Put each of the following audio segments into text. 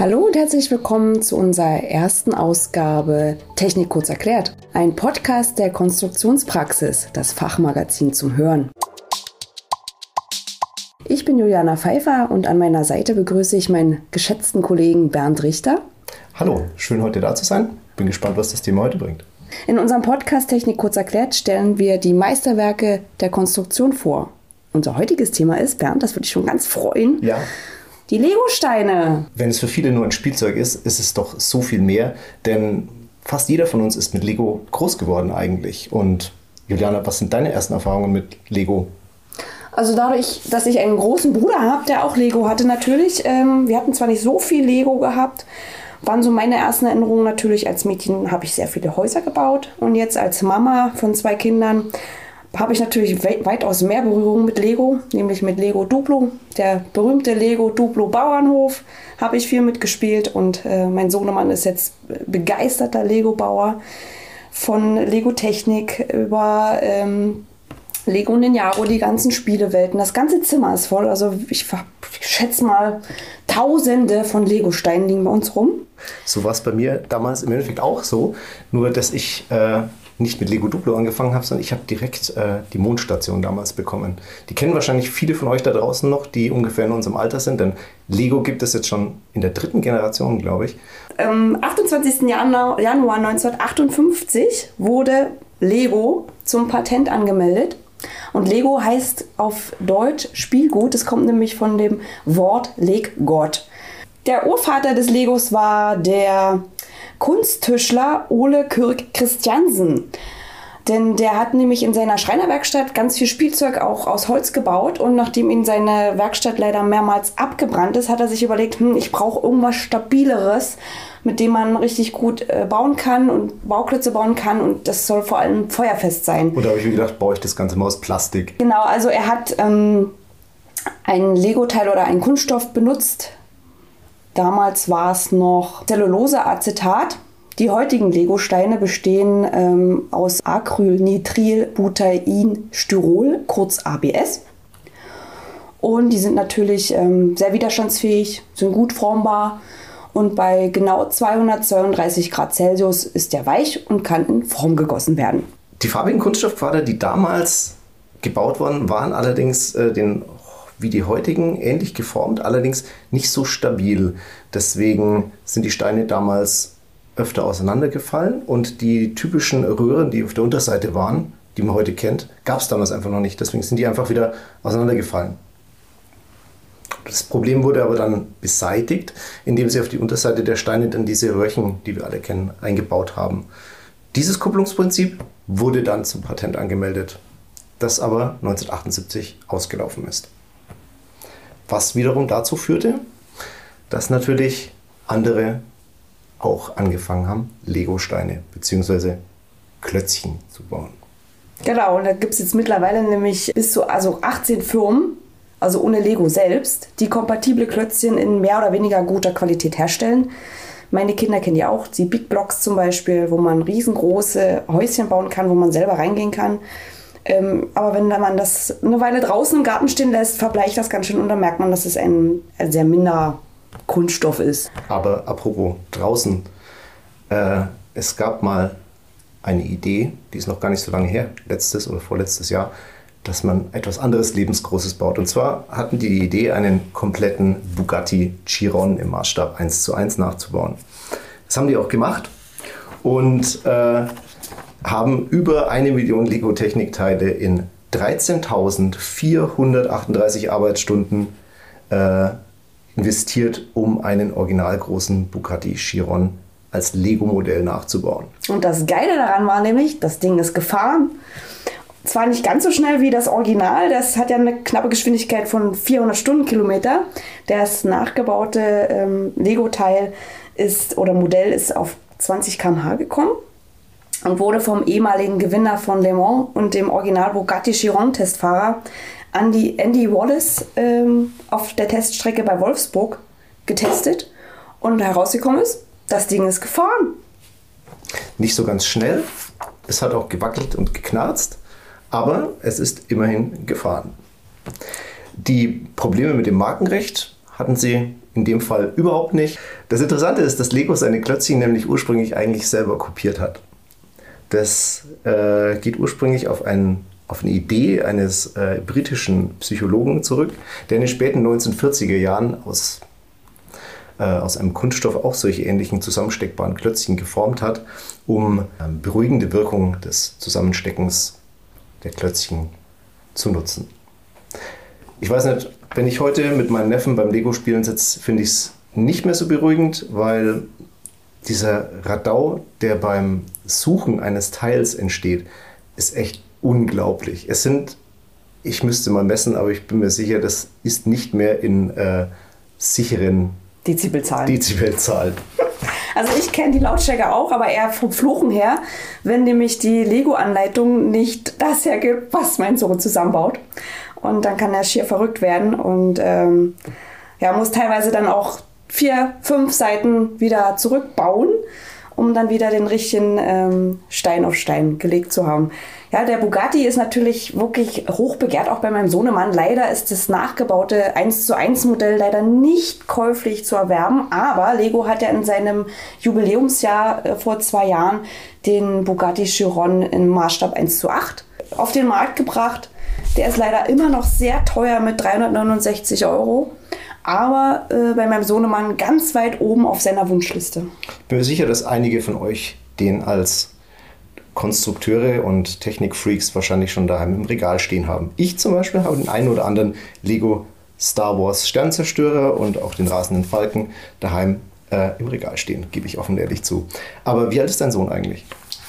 Hallo und herzlich willkommen zu unserer ersten Ausgabe Technik kurz erklärt. Ein Podcast der Konstruktionspraxis, das Fachmagazin zum Hören. Ich bin Juliana Pfeiffer und an meiner Seite begrüße ich meinen geschätzten Kollegen Bernd Richter. Hallo, schön heute da zu sein. Bin gespannt, was das Thema heute bringt. In unserem Podcast Technik kurz erklärt stellen wir die Meisterwerke der Konstruktion vor. Unser heutiges Thema ist, Bernd, das würde dich schon ganz freuen. Ja. Die Lego-Steine. Wenn es für viele nur ein Spielzeug ist, ist es doch so viel mehr, denn fast jeder von uns ist mit Lego groß geworden eigentlich. Und Juliana, was sind deine ersten Erfahrungen mit Lego? Also dadurch, dass ich einen großen Bruder habe, der auch Lego hatte natürlich. Ähm, wir hatten zwar nicht so viel Lego gehabt, waren so meine ersten Erinnerungen natürlich. Als Mädchen habe ich sehr viele Häuser gebaut und jetzt als Mama von zwei Kindern habe ich natürlich weitaus mehr Berührung mit Lego, nämlich mit Lego Duplo. Der berühmte Lego Duplo Bauernhof habe ich viel mitgespielt und äh, mein Sohnemann ist jetzt begeisterter Lego-Bauer von Lego Technik über ähm, Lego Ninjago, die ganzen Spielewelten. Das ganze Zimmer ist voll. Also ich, ich schätze mal, tausende von Lego-Steinen liegen bei uns rum. So war es bei mir damals im Endeffekt auch so. Nur, dass ich äh, nicht mit Lego Duplo angefangen habe, sondern ich habe direkt äh, die Mondstation damals bekommen. Die kennen wahrscheinlich viele von euch da draußen noch, die ungefähr in unserem Alter sind, denn Lego gibt es jetzt schon in der dritten Generation, glaube ich. Am 28. Januar, Januar 1958 wurde Lego zum Patent angemeldet. Und Lego heißt auf Deutsch Spielgut. Es kommt nämlich von dem Wort Leggott. Der Urvater des Legos war der Kunsttischler Ole Kürk Christiansen. Denn der hat nämlich in seiner Schreinerwerkstatt ganz viel Spielzeug auch aus Holz gebaut und nachdem ihn seine Werkstatt leider mehrmals abgebrannt ist, hat er sich überlegt, hm, ich brauche irgendwas Stabileres, mit dem man richtig gut äh, bauen kann und Bauklötze bauen kann und das soll vor allem feuerfest sein. Und da habe ich mir gedacht, baue ich das Ganze mal aus Plastik. Genau, also er hat ähm, ein Lego-Teil oder einen Kunststoff benutzt, Damals war es noch Zelluloseacetat. Die heutigen Lego-Steine bestehen ähm, aus Acrylnitrilbutain-Styrol, kurz ABS. Und die sind natürlich ähm, sehr widerstandsfähig, sind gut formbar und bei genau 232 Grad Celsius ist der weich und kann in Form gegossen werden. Die farbigen Kunststoffquader, die damals gebaut wurden, waren allerdings äh, den wie die heutigen, ähnlich geformt, allerdings nicht so stabil. Deswegen sind die Steine damals öfter auseinandergefallen und die typischen Röhren, die auf der Unterseite waren, die man heute kennt, gab es damals einfach noch nicht. Deswegen sind die einfach wieder auseinandergefallen. Das Problem wurde aber dann beseitigt, indem sie auf die Unterseite der Steine dann diese Röhrchen, die wir alle kennen, eingebaut haben. Dieses Kupplungsprinzip wurde dann zum Patent angemeldet, das aber 1978 ausgelaufen ist. Was wiederum dazu führte, dass natürlich andere auch angefangen haben, Lego-Steine bzw. Klötzchen zu bauen. Genau, und da gibt es jetzt mittlerweile nämlich bis zu also 18 Firmen, also ohne Lego selbst, die kompatible Klötzchen in mehr oder weniger guter Qualität herstellen. Meine Kinder kennen ja auch die Big Blocks zum Beispiel, wo man riesengroße Häuschen bauen kann, wo man selber reingehen kann. Ähm, aber wenn man das eine Weile draußen im Garten stehen lässt, verbleicht das ganz schön und dann merkt man, dass es ein, ein sehr minder Kunststoff ist. Aber apropos draußen, äh, es gab mal eine Idee, die ist noch gar nicht so lange her, letztes oder vorletztes Jahr, dass man etwas anderes Lebensgroßes baut. Und zwar hatten die die Idee, einen kompletten Bugatti Chiron im Maßstab 1 zu 1 nachzubauen. Das haben die auch gemacht. Und äh, haben über eine Million Lego-Technikteile in 13.438 Arbeitsstunden äh, investiert, um einen originalgroßen Bugatti Chiron als Lego-Modell nachzubauen. Und das Geile daran war nämlich, das Ding ist gefahren. Zwar nicht ganz so schnell wie das Original, das hat ja eine knappe Geschwindigkeit von 400 Stundenkilometer. Das nachgebaute ähm, Lego-Teil ist oder Modell ist auf 20 km/h gekommen und wurde vom ehemaligen Gewinner von Le Mans und dem Original Bugatti Chiron-Testfahrer Andy, Andy Wallace ähm, auf der Teststrecke bei Wolfsburg getestet und herausgekommen ist, das Ding ist gefahren. Nicht so ganz schnell, es hat auch gewackelt und geknarzt, aber es ist immerhin gefahren. Die Probleme mit dem Markenrecht hatten sie in dem Fall überhaupt nicht. Das Interessante ist, dass Lego seine Klötzchen nämlich ursprünglich eigentlich selber kopiert hat. Das äh, geht ursprünglich auf, ein, auf eine Idee eines äh, britischen Psychologen zurück, der in den späten 1940er Jahren aus, äh, aus einem Kunststoff auch solche ähnlichen zusammensteckbaren Klötzchen geformt hat, um ähm, beruhigende Wirkung des Zusammensteckens der Klötzchen zu nutzen. Ich weiß nicht, wenn ich heute mit meinem Neffen beim Lego-Spielen sitze, finde ich es nicht mehr so beruhigend, weil dieser Radau, der beim Suchen eines Teils entsteht, ist echt unglaublich. Es sind, ich müsste mal messen, aber ich bin mir sicher, das ist nicht mehr in äh, sicheren Dezibelzahlen. Dezibelzahlen. Also ich kenne die Lautstärke auch, aber eher vom Fluchen her, wenn nämlich die Lego-Anleitung nicht das hergibt, was mein Sohn zusammenbaut. Und dann kann er schier verrückt werden und ähm, ja, muss teilweise dann auch vier, fünf Seiten wieder zurückbauen, um dann wieder den richtigen ähm, Stein auf Stein gelegt zu haben. Ja, der Bugatti ist natürlich wirklich hoch begehrt, auch bei meinem Sohnemann. Leider ist das nachgebaute 1 zu 1 Modell leider nicht käuflich zu erwerben, aber Lego hat ja in seinem Jubiläumsjahr äh, vor zwei Jahren den Bugatti Chiron im Maßstab 1 zu 8 auf den Markt gebracht. Der ist leider immer noch sehr teuer mit 369 Euro aber äh, bei meinem Sohnemann ganz weit oben auf seiner Wunschliste. Ich bin mir sicher, dass einige von euch den als Konstrukteure und Technikfreaks wahrscheinlich schon daheim im Regal stehen haben. Ich zum Beispiel habe den einen oder anderen Lego Star Wars Sternzerstörer und auch den rasenden Falken daheim äh, im Regal stehen, gebe ich offen ehrlich zu. Aber wie alt ist dein Sohn eigentlich?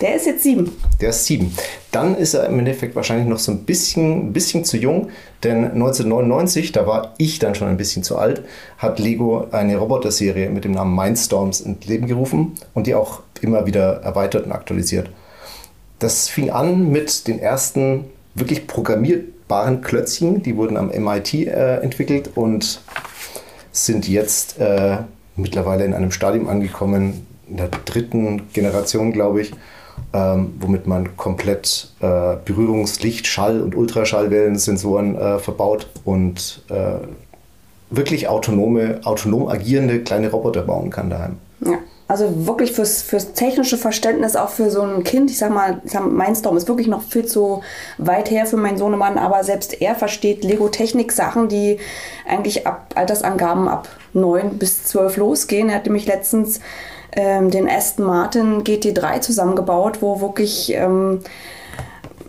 Der ist jetzt sieben. Der ist sieben. Dann ist er im Endeffekt wahrscheinlich noch so ein bisschen, bisschen zu jung, denn 1999, da war ich dann schon ein bisschen zu alt, hat Lego eine Roboter-Serie mit dem Namen Mindstorms ins Leben gerufen und die auch immer wieder erweitert und aktualisiert. Das fing an mit den ersten wirklich programmierbaren Klötzchen, die wurden am MIT äh, entwickelt und sind jetzt äh, mittlerweile in einem Stadium angekommen, in der dritten Generation, glaube ich, ähm, womit man komplett äh, Berührungslicht, Schall- und Ultraschallwellensensoren äh, verbaut und äh, wirklich autonome, autonom agierende kleine Roboter bauen kann daheim. Ja. Also wirklich fürs, fürs technische Verständnis, auch für so ein Kind, ich sag mal, ich sag, Mindstorm ist wirklich noch viel zu weit her für meinen Sohnemann, aber selbst er versteht Lego-Technik-Sachen, die eigentlich ab Altersangaben ab 9 bis 12 losgehen. Er hat nämlich letztens ähm, den Aston Martin GT3 zusammengebaut, wo wirklich ähm,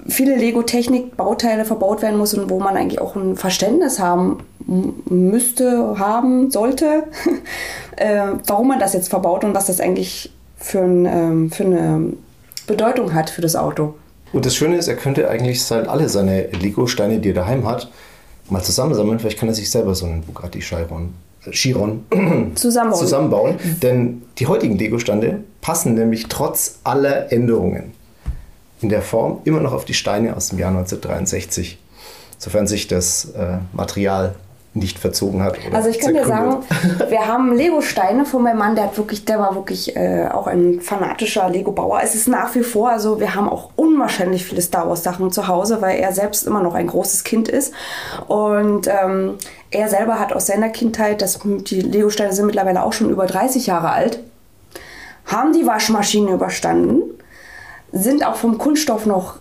viele Lego-Technik-Bauteile verbaut werden muss und wo man eigentlich auch ein Verständnis haben müsste, haben sollte, äh, warum man das jetzt verbaut und was das eigentlich für, ein, ähm, für eine Bedeutung hat für das Auto. Und das Schöne ist, er könnte eigentlich sein, alle seine Lego-Steine, die er daheim hat, mal zusammensammeln. Vielleicht kann er sich selber so einen Bugatti Chiron Chiron zusammenbauen. zusammenbauen. Denn die heutigen Lego-Stande passen nämlich trotz aller Änderungen in der Form immer noch auf die Steine aus dem Jahr 1963. Sofern sich das äh, Material nicht verzogen hat. also ich kann dir sagen, wir haben Lego-Steine von meinem Mann, der hat wirklich, der war wirklich äh, auch ein fanatischer Lego-Bauer. Es ist nach wie vor, also wir haben auch unwahrscheinlich viele Star Wars-Sachen zu Hause, weil er selbst immer noch ein großes Kind ist. Und ähm, er selber hat aus seiner Kindheit, das, die Lego-Steine sind mittlerweile auch schon über 30 Jahre alt, haben die Waschmaschine überstanden, sind auch vom Kunststoff noch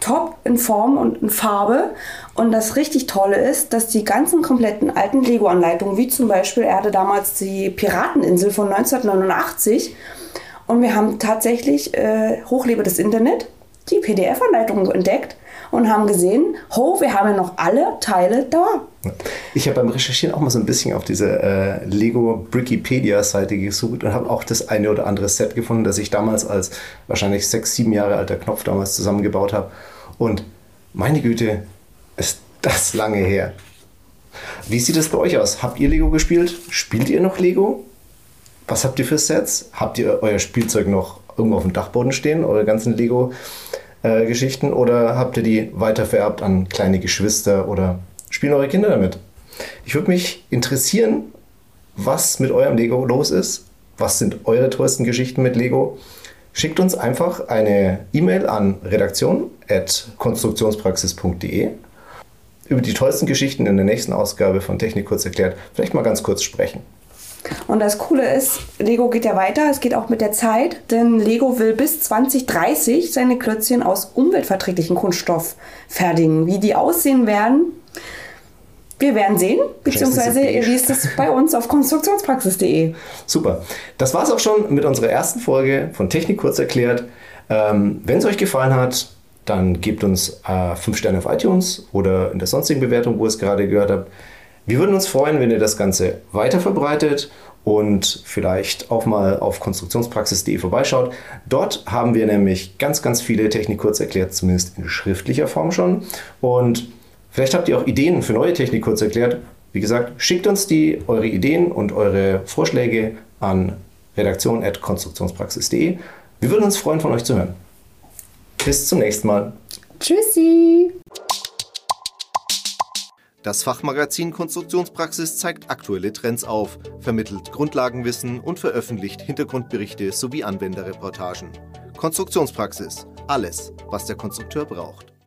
top in Form und in Farbe. Und das richtig Tolle ist, dass die ganzen kompletten alten Lego-Anleitungen, wie zum Beispiel, er hatte damals die Pirateninsel von 1989 und wir haben tatsächlich äh, hochlebe das Internet, die PDF-Anleitungen entdeckt und haben gesehen, ho, wir haben ja noch alle Teile da. Ich habe beim Recherchieren auch mal so ein bisschen auf diese äh, Lego Brickipedia-Seite gesucht und habe auch das eine oder andere Set gefunden, das ich damals als wahrscheinlich sechs, sieben Jahre alter Knopf damals zusammengebaut habe. Und meine Güte, ist das lange her. Wie sieht es bei euch aus? Habt ihr Lego gespielt? Spielt ihr noch Lego? Was habt ihr für Sets? Habt ihr euer Spielzeug noch irgendwo auf dem Dachboden stehen, eure ganzen Lego-Geschichten? Äh, oder habt ihr die weitervererbt an kleine Geschwister oder spielen eure Kinder damit? Ich würde mich interessieren, was mit eurem Lego los ist. Was sind eure tollsten Geschichten mit Lego? Schickt uns einfach eine E-Mail an redaktion.konstruktionspraxis.de über die tollsten Geschichten in der nächsten Ausgabe von Technik kurz erklärt vielleicht mal ganz kurz sprechen. Und das Coole ist, Lego geht ja weiter, es geht auch mit der Zeit, denn Lego will bis 2030 seine Klötzchen aus umweltverträglichem Kunststoff fertigen. Wie die aussehen werden, wir werden sehen, beziehungsweise ihr liest es bei uns auf konstruktionspraxis.de. Super. Das war es auch schon mit unserer ersten Folge von Technik kurz erklärt. Ähm, Wenn es euch gefallen hat, dann gebt uns 5 äh, Sterne auf iTunes oder in der sonstigen Bewertung, wo ihr es gerade gehört habt. Wir würden uns freuen, wenn ihr das Ganze weiter verbreitet und vielleicht auch mal auf konstruktionspraxis.de vorbeischaut. Dort haben wir nämlich ganz, ganz viele Technik kurz erklärt, zumindest in schriftlicher Form schon. Und vielleicht habt ihr auch Ideen für neue Technik kurz erklärt. Wie gesagt, schickt uns die, eure Ideen und eure Vorschläge an redaktion.konstruktionspraxis.de. Wir würden uns freuen, von euch zu hören. Bis zum nächsten Mal. Tschüssi! Das Fachmagazin Konstruktionspraxis zeigt aktuelle Trends auf, vermittelt Grundlagenwissen und veröffentlicht Hintergrundberichte sowie Anwenderreportagen. Konstruktionspraxis. Alles, was der Konstrukteur braucht.